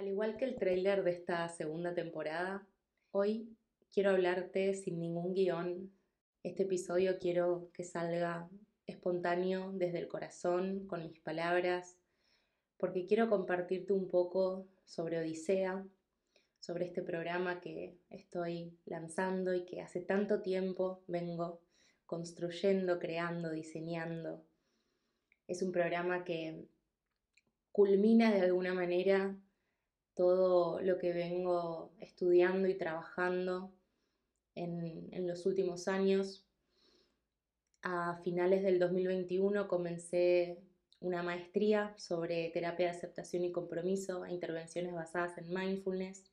Al igual que el tráiler de esta segunda temporada, hoy quiero hablarte sin ningún guion. Este episodio quiero que salga espontáneo desde el corazón, con mis palabras, porque quiero compartirte un poco sobre Odisea, sobre este programa que estoy lanzando y que hace tanto tiempo vengo construyendo, creando, diseñando. Es un programa que culmina de alguna manera todo lo que vengo estudiando y trabajando en, en, los últimos años. A finales del 2021 comencé una maestría sobre terapia de aceptación y compromiso e intervenciones basadas en mindfulness,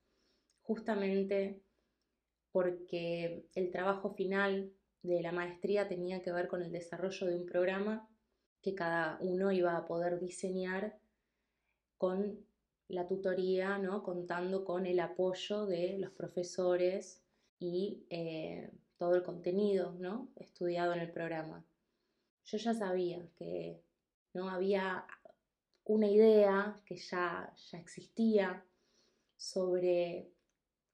justamente porque el trabajo final de la maestría tenía que ver con el desarrollo de un programa que cada uno iba a poder diseñar con la tutoría, ¿no? contando con el apoyo de los profesores y eh, todo el contenido ¿no? estudiado en el programa. Yo ya sabía que ¿no? había una idea que ya, ya existía sobre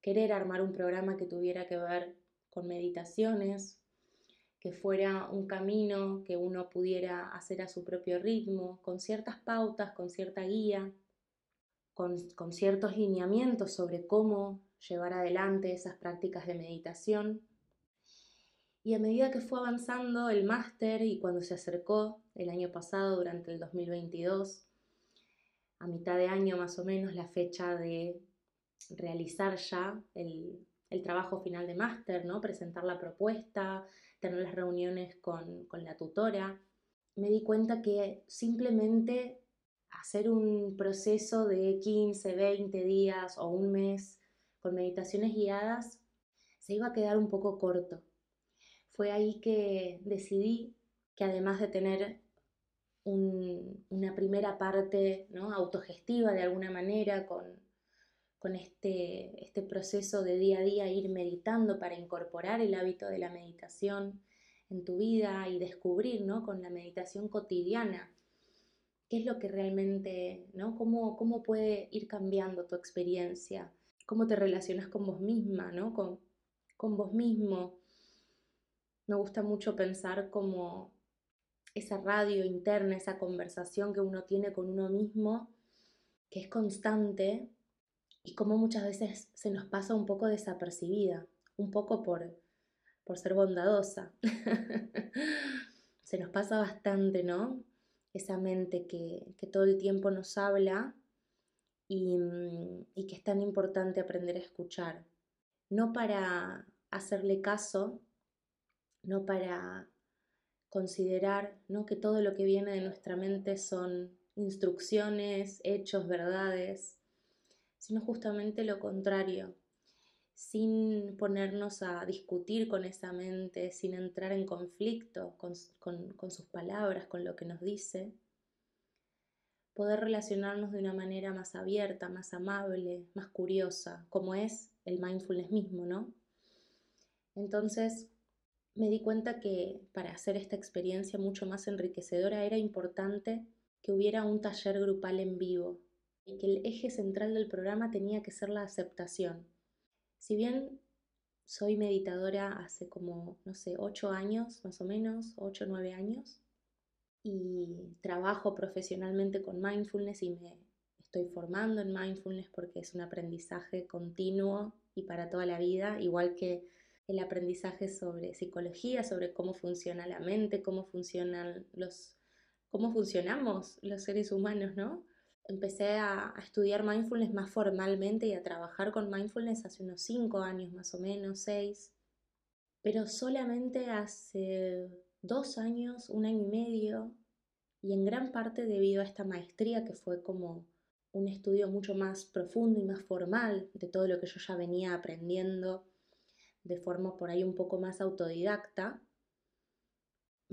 querer armar un programa que tuviera que ver con meditaciones, que fuera un camino que uno pudiera hacer a su propio ritmo, con ciertas pautas, con cierta guía, con, ciertos lineamientos sobre cómo llevar adelante esas prácticas de meditación. Y a medida que fue avanzando el máster y cuando se acercó el año pasado, durante el 2022, a mitad de año más o menos, la fecha de realizar ya el, el trabajo final de máster, ¿no? presentar la propuesta, tener las reuniones con, la tutora, me di cuenta que simplemente hacer un proceso de 15, 20 días o un mes con meditaciones guiadas se iba a quedar un poco corto. Fue ahí que decidí que además de tener una primera parte ¿no? autogestiva de alguna manera con, con este, este proceso de día a día, ir meditando para incorporar el hábito de la meditación en tu vida y descubrir, ¿no? Con la meditación cotidiana, qué es lo que realmente, ¿no? Cómo, cómo puede ir cambiando tu experiencia, cómo te relacionas con vos misma, ¿no? Con, con vos mismo. Me gusta mucho pensar como esa radio interna, esa conversación que uno tiene con uno mismo, que es constante y como muchas veces se nos pasa un poco desapercibida, un poco por, por ser bondadosa. se nos pasa bastante, ¿no? Esa mente que, todo el tiempo nos habla y, y que es tan importante aprender a escuchar. No para hacerle caso, no para considerar ¿no? que todo lo que viene de nuestra mente son instrucciones, hechos, verdades, sino justamente lo contrario, sin ponernos a discutir con esa mente, sin entrar en conflicto con, sus palabras, con lo que nos dice, poder relacionarnos de una manera más abierta, más amable, más curiosa, como es el mindfulness mismo, ¿no? Entonces me di cuenta que para hacer esta experiencia mucho más enriquecedora era importante que hubiera un taller grupal en vivo, y que el eje central del programa tenía que ser la aceptación. Si bien soy meditadora hace como, no sé, ocho años más o menos, ocho o nueve años, y trabajo profesionalmente con mindfulness y me estoy formando en mindfulness porque es un aprendizaje continuo y para toda la vida, igual que el aprendizaje sobre psicología, sobre cómo funciona la mente, cómo funcionan los cómo funcionamos los seres humanos, ¿no? Empecé a, estudiar mindfulness más formalmente y a trabajar con mindfulness hace unos cinco años más o menos, seis. Pero solamente hace dos años, un año y medio, y en gran parte debido a esta maestría que fue como un estudio mucho más profundo y más formal de todo lo que yo ya venía aprendiendo de forma por ahí un poco más autodidacta,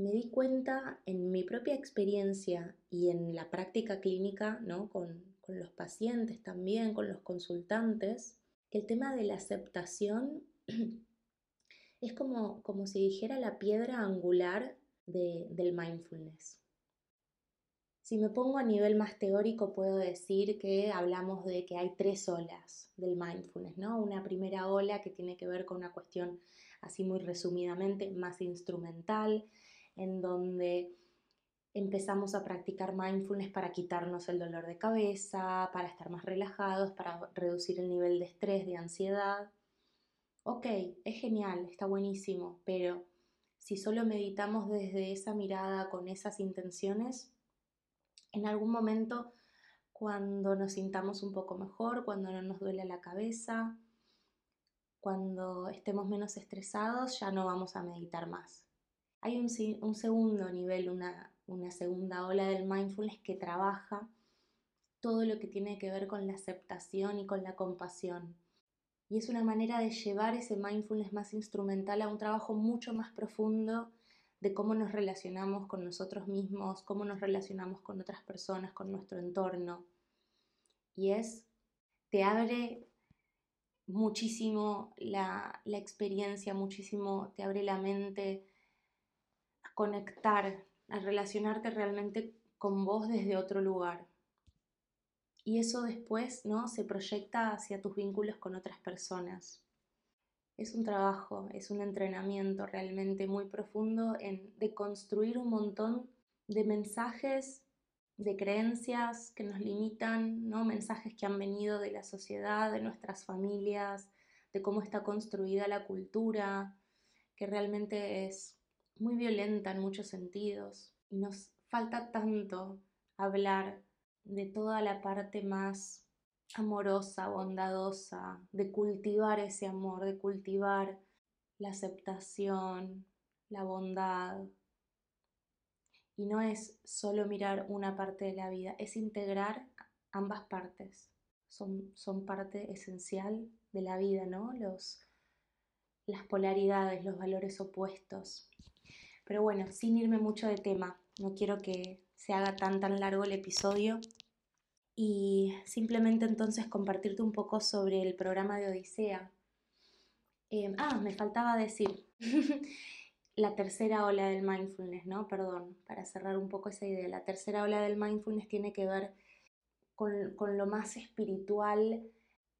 me di cuenta en mi propia experiencia y en la práctica clínica, ¿no? con, los pacientes también, con los consultantes, que el tema de la aceptación es como, como si dijera la piedra angular del mindfulness. Si me pongo a nivel más teórico, puedo decir que hablamos de que hay tres olas del mindfulness, ¿no? Una primera ola que tiene que ver con una cuestión, así muy resumidamente, más instrumental, en donde empezamos a practicar mindfulness para quitarnos el dolor de cabeza, para estar más relajados, para reducir el nivel de estrés, de ansiedad. Ok, es genial, está buenísimo, pero si solo meditamos desde esa mirada, con esas intenciones, en algún momento cuando nos sintamos un poco mejor, cuando no nos duele la cabeza, cuando estemos menos estresados, ya no vamos a meditar más. Hay un, un segundo nivel, una, una segunda ola del mindfulness que trabaja todo lo que tiene que ver con la aceptación y con la compasión. Y es una manera de llevar ese mindfulness más instrumental a un trabajo mucho más profundo de cómo nos relacionamos con nosotros mismos, cómo nos relacionamos con otras personas, con nuestro entorno. Y es, te abre muchísimo la, la experiencia, muchísimo, te abre la mente conectar a relacionarte realmente con vos desde otro lugar. Y eso después ¿no? se proyecta hacia tus vínculos con otras personas. Es un trabajo, es un entrenamiento realmente muy profundo en de construir un montón de mensajes, de creencias que nos limitan, ¿no? mensajes que han venido de la sociedad, de nuestras familias, de cómo está construida la cultura, que realmente es muy violenta en muchos sentidos y nos falta tanto hablar de toda la parte más amorosa, bondadosa, de cultivar ese amor, de cultivar la aceptación, la bondad. Y no es solo mirar una parte de la vida, es integrar ambas partes. Son, son parte esencial de la vida, ¿no? Los, las polaridades, los valores opuestos. Pero bueno, sin irme mucho de tema, no quiero que se haga tan tan largo el episodio y simplemente entonces compartirte un poco sobre el programa de Odisea. Em, ah, me faltaba decir la tercera ola del mindfulness, ¿no? Perdón, para cerrar un poco esa idea. La tercera ola del mindfulness tiene que ver con, con lo más espiritual,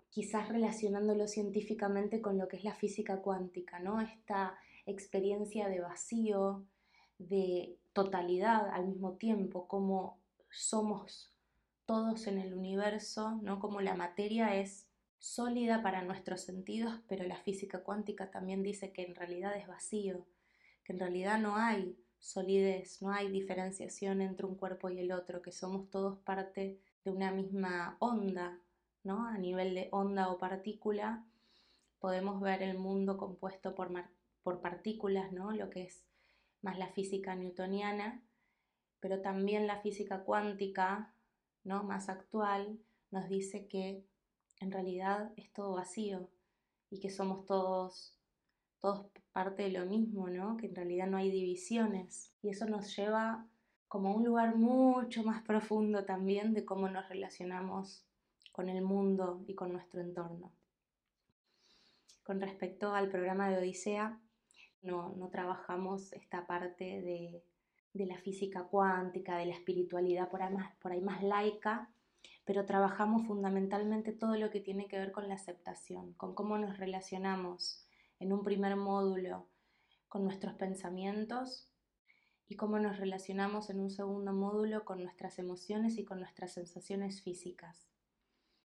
quizás relacionándolo científicamente con lo que es la física cuántica, ¿no? Experiencia de vacío, de totalidad al mismo tiempo, como somos todos en el universo, ¿no? Como la materia es sólida para nuestros sentidos, pero la física cuántica también dice que en realidad es vacío, que en realidad no hay solidez, no hay diferenciación entre un cuerpo y el otro, que somos todos parte de una misma onda, ¿no? A nivel de onda o partícula, podemos ver el mundo compuesto por, por partículas, ¿no? Lo que es más la física newtoniana, pero también la física cuántica, ¿no? más actual, nos dice que en realidad es todo vacío y que somos todos, todos parte de lo mismo, ¿no? que en realidad no hay divisiones. Y eso nos lleva como a un lugar mucho más profundo también de cómo nos relacionamos con el mundo y con nuestro entorno. Con respecto al programa de Odisea, no, no trabajamos esta parte de, la física cuántica, de la espiritualidad por ahí, por ahí más laica, pero trabajamos fundamentalmente todo lo que tiene que ver con la aceptación, con cómo nos relacionamos en un primer módulo con nuestros pensamientos y cómo nos relacionamos en un segundo módulo con nuestras emociones y con nuestras sensaciones físicas.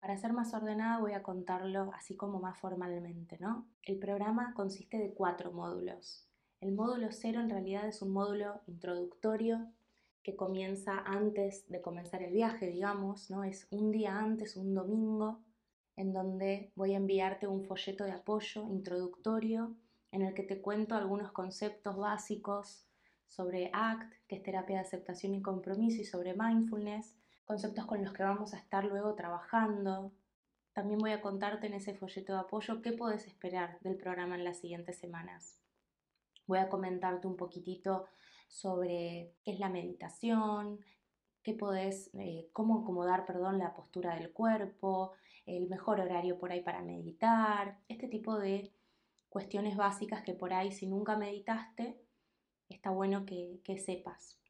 Para ser más ordenada voy a contarlo así como más formalmente, ¿no? El programa consiste de cuatro módulos. El módulo cero en realidad es un módulo introductorio que comienza antes de comenzar el viaje, digamos, ¿no? Es un día antes, un domingo, en donde voy a enviarte un folleto de apoyo introductorio en el que te cuento algunos conceptos básicos sobre ACT, que es terapia de aceptación y compromiso, y sobre mindfulness, conceptos con los que vamos a estar luego trabajando. También voy a contarte en ese folleto de apoyo qué puedes esperar del programa en las siguientes semanas. Voy a comentarte un poquitito sobre qué es la meditación, qué podés, eh, cómo acomodar, perdón, la postura del cuerpo, el mejor horario por ahí para meditar, este tipo de cuestiones básicas que por ahí si nunca meditaste, está bueno que sepas.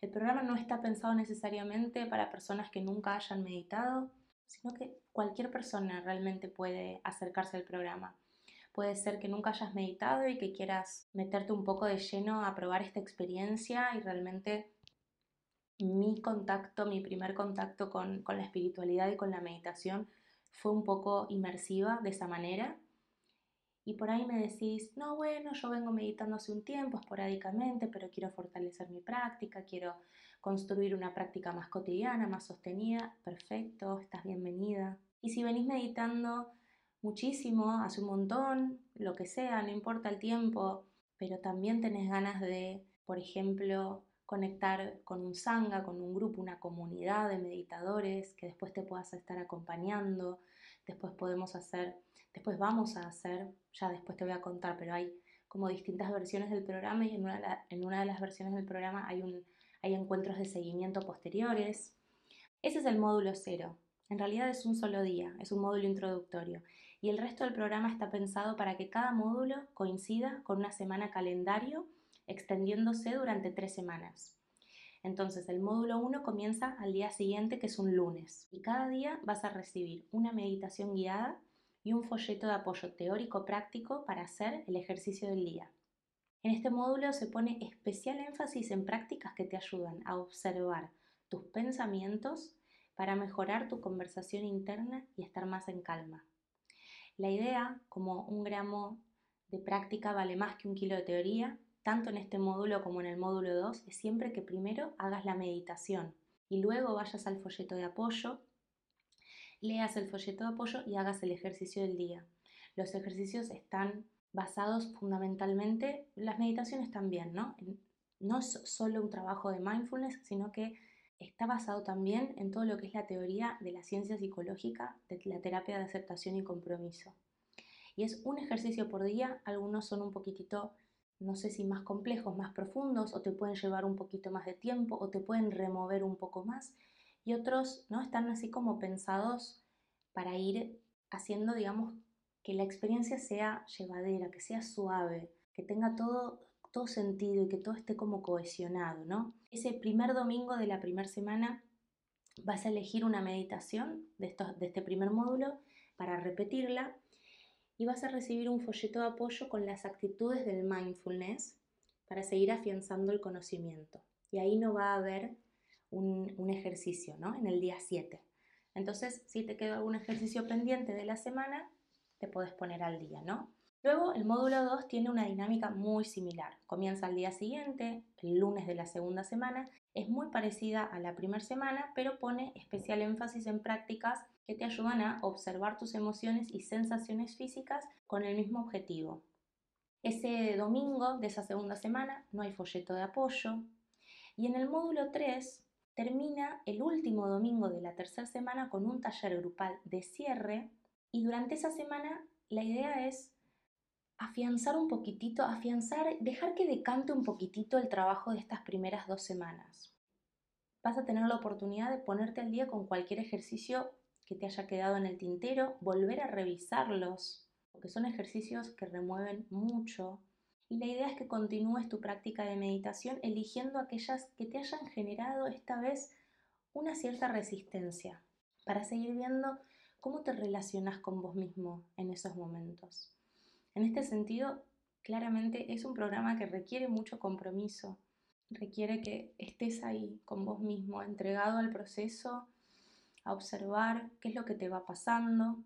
El programa no está pensado necesariamente para personas que nunca hayan meditado, sino que cualquier persona realmente puede acercarse al programa. Puede ser que nunca hayas meditado y que quieras meterte un poco de lleno a probar esta experiencia y realmente mi contacto, mi primer contacto con, la espiritualidad y con la meditación fue un poco inmersiva de esa manera y por ahí me decís, no, bueno, yo vengo meditando hace un tiempo, esporádicamente, pero quiero fortalecer mi práctica, quiero construir una práctica más cotidiana, más sostenida, perfecto, estás bienvenida. Y si venís meditando muchísimo, hace un montón, lo que sea, no importa el tiempo, pero también tenés ganas de, por ejemplo, conectar con un sangha, con un grupo, una comunidad de meditadores que después te puedas estar acompañando, después podemos hacer Después vamos a hacer, ya después te voy a contar, pero hay como distintas versiones del programa y en una, en una de las versiones del programa hay, un, hay encuentros de seguimiento posteriores. Ese es el módulo cero. En realidad es un solo día, es un módulo introductorio. Y el resto del programa está pensado para que cada módulo coincida con una semana calendario extendiéndose durante tres semanas. Entonces el módulo 1 comienza al día siguiente, que es un lunes, y cada día vas a recibir una meditación guiada y un folleto de apoyo teórico práctico para hacer el ejercicio del día. En este módulo se pone especial énfasis en prácticas que te ayudan a observar tus pensamientos para mejorar tu conversación interna y estar más en calma. La idea, como un gramo de práctica vale más que un kilo de teoría, tanto en este módulo como en el módulo 2, es siempre que primero hagas la meditación y luego vayas al folleto de apoyo leas el folleto de apoyo y hagas el ejercicio del día. Los ejercicios están basados fundamentalmente, las meditaciones también, ¿no? No es solo un trabajo de mindfulness, sino que está basado también en todo lo que es la teoría de la ciencia psicológica, de la terapia de aceptación y compromiso. Y es un ejercicio por día, algunos son un poquitito, no sé si más complejos, más profundos, o te pueden llevar un poquito más de tiempo, o te pueden remover un poco más, y otros no están así como pensados para ir haciendo, digamos, que la experiencia sea llevadera, que sea suave, que tenga todo, todo sentido y que todo esté como cohesionado, ¿no? Ese primer domingo de la primera semana vas a elegir una meditación de, de este primer módulo para repetirla y vas a recibir un folleto de apoyo con las actitudes del mindfulness para seguir afianzando el conocimiento. Y ahí no va a haber un, ejercicio, ¿no? En el día 7. Entonces, si te queda algún ejercicio pendiente de la semana, te puedes poner al día, ¿no? Luego, el módulo 2 tiene una dinámica muy similar. Comienza al día siguiente, el lunes de la segunda semana. Es muy parecida a la primera semana, pero pone especial énfasis en prácticas que te ayudan a observar tus emociones y sensaciones físicas con el mismo objetivo. Ese domingo de esa segunda semana no hay folleto de apoyo. Y en el módulo 3 termina el último domingo de la tercera semana con un taller grupal de cierre y durante esa semana la idea es afianzar un poquitito, afianzar, dejar que decante un poquitito el trabajo de estas primeras dos semanas. Vas a tener la oportunidad de ponerte al día con cualquier ejercicio que te haya quedado en el tintero, volver a revisarlos, porque son ejercicios que remueven mucho y la idea es que continúes tu práctica de meditación eligiendo aquellas que te hayan generado esta vez una cierta resistencia para seguir viendo cómo te relacionas con vos mismo en esos momentos. En este sentido, claramente es un programa que requiere mucho compromiso, requiere que estés ahí con vos mismo, entregado al proceso, a observar qué es lo que te va pasando,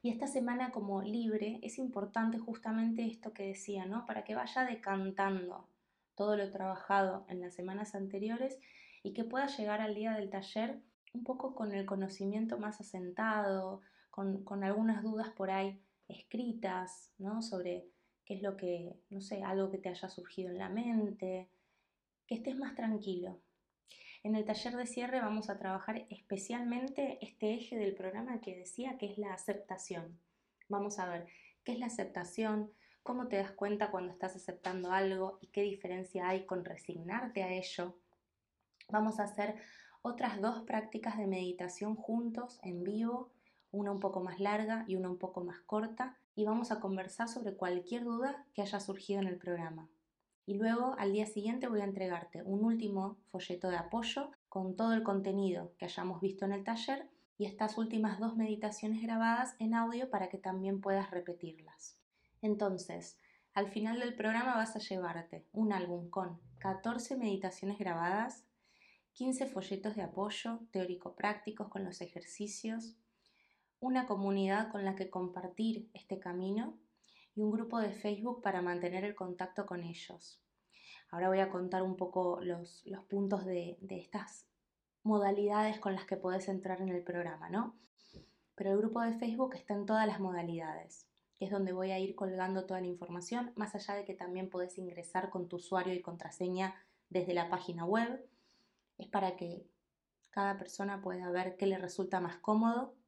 y esta semana como libre es importante justamente esto que decía, ¿no? Para que vaya decantando todo lo trabajado en las semanas anteriores y que pueda llegar al día del taller un poco con el conocimiento más asentado, con, con algunas dudas por ahí escritas, ¿no? Sobre qué es lo que, no sé, algo que te haya surgido en la mente, que estés más tranquilo, en el taller de cierre vamos a trabajar especialmente este eje del programa que decía que es la aceptación. Vamos a ver qué es la aceptación, cómo te das cuenta cuando estás aceptando algo y qué diferencia hay con resignarte a ello. Vamos a hacer otras dos prácticas de meditación juntos en vivo, una un poco más larga y una un poco más corta, y vamos a conversar sobre cualquier duda que haya surgido en el programa. Y luego al día siguiente voy a entregarte un último folleto de apoyo con todo el contenido que hayamos visto en el taller y estas últimas dos meditaciones grabadas en audio para que también puedas repetirlas. Entonces, al final del programa vas a llevarte un álbum con 14 meditaciones grabadas, 15 folletos de apoyo teórico-prácticos con los ejercicios, una comunidad con la que compartir este camino y un grupo de Facebook para mantener el contacto con ellos. Ahora voy a contar un poco los, puntos de, estas modalidades con las que puedes entrar en el programa, ¿no? Pero el grupo de Facebook está en todas las modalidades, es donde voy a ir colgando toda la información, más allá de que también puedes ingresar con tu usuario y contraseña desde la página web. Es para que cada persona pueda ver qué le resulta más cómodo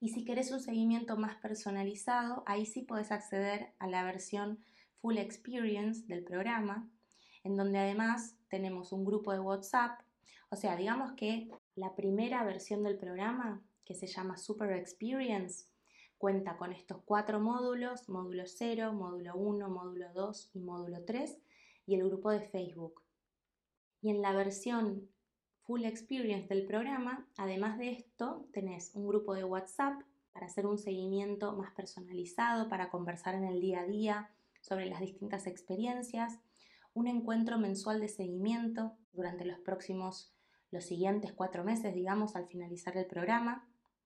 y si querés un seguimiento más personalizado, ahí sí puedes acceder a la versión Full Experience del programa, en donde además tenemos un grupo de WhatsApp. O sea, digamos que la primera versión del programa, que se llama Super Experience, cuenta con estos cuatro módulos, módulo 0, módulo 1, módulo 2 y módulo 3, y el grupo de Facebook. Y en la versión Full Experience del programa, además de esto, tenés un grupo de WhatsApp para hacer un seguimiento más personalizado, para conversar en el día a día sobre las distintas experiencias, un encuentro mensual de seguimiento durante los próximos, los siguientes cuatro meses, digamos, al finalizar el programa,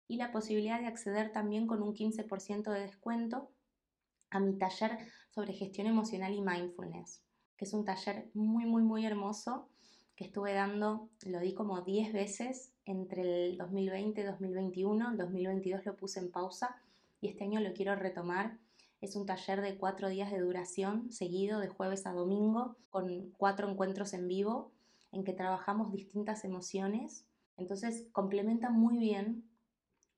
y la posibilidad de acceder también con un 15% de descuento a mi taller sobre gestión emocional y mindfulness, que es un taller muy, muy, muy hermoso estuve dando, lo di como 10 veces entre el 2020 y 2021, el 2022 lo puse en pausa y este año lo quiero retomar. Es un taller de cuatro días de duración, seguido de jueves a domingo, con cuatro encuentros en vivo, en que trabajamos distintas emociones. Entonces complementa muy bien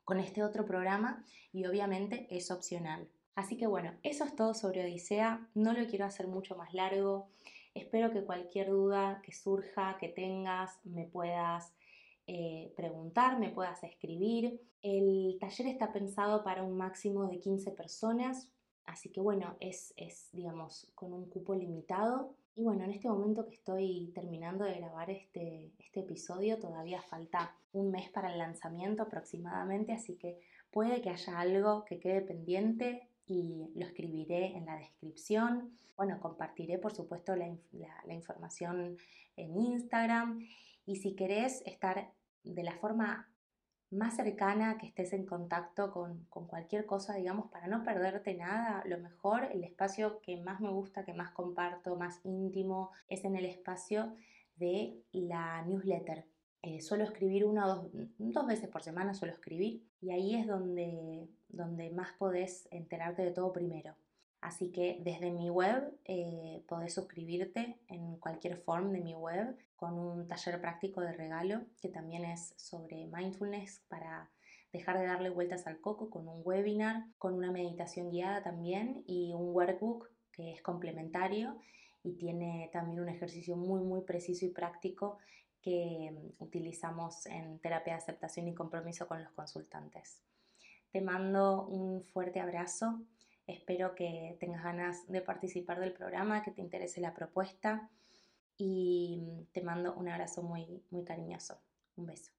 con este otro programa y obviamente es opcional. Así que bueno, eso es todo sobre Odisea. No lo quiero hacer mucho más largo. Espero que cualquier duda que surja, que tengas, me puedas eh, preguntar, me puedas escribir. El taller está pensado para un máximo de 15 personas, así que bueno, es, es digamos con un cupo limitado. Y bueno, en este momento que estoy terminando de grabar este, este episodio, todavía falta un mes para el lanzamiento aproximadamente, así que puede que haya algo que quede pendiente y lo escribiré en la descripción. Bueno, compartiré por supuesto la, información en Instagram y si querés estar de la forma más cercana, que estés en contacto con, con, cualquier cosa, digamos, para no perderte nada, lo mejor, el espacio que más me gusta, que más comparto, más íntimo, es en el espacio de la newsletter. Eh, suelo escribir una o dos, dos, veces por semana, suelo escribir, y ahí es donde, donde más podés enterarte de todo primero. Así que desde mi web eh, podés suscribirte en cualquier form de mi web con un taller práctico de regalo que también es sobre mindfulness para dejar de darle vueltas al coco con un webinar, con una meditación guiada también y un workbook que es complementario y tiene también un ejercicio muy muy preciso y práctico que mm, utilizamos en terapia de aceptación y compromiso con los consultantes. Te mando un fuerte abrazo, espero que tengas ganas de participar del programa, que te interese la propuesta y mm, te mando un abrazo muy, muy cariñoso. Un beso.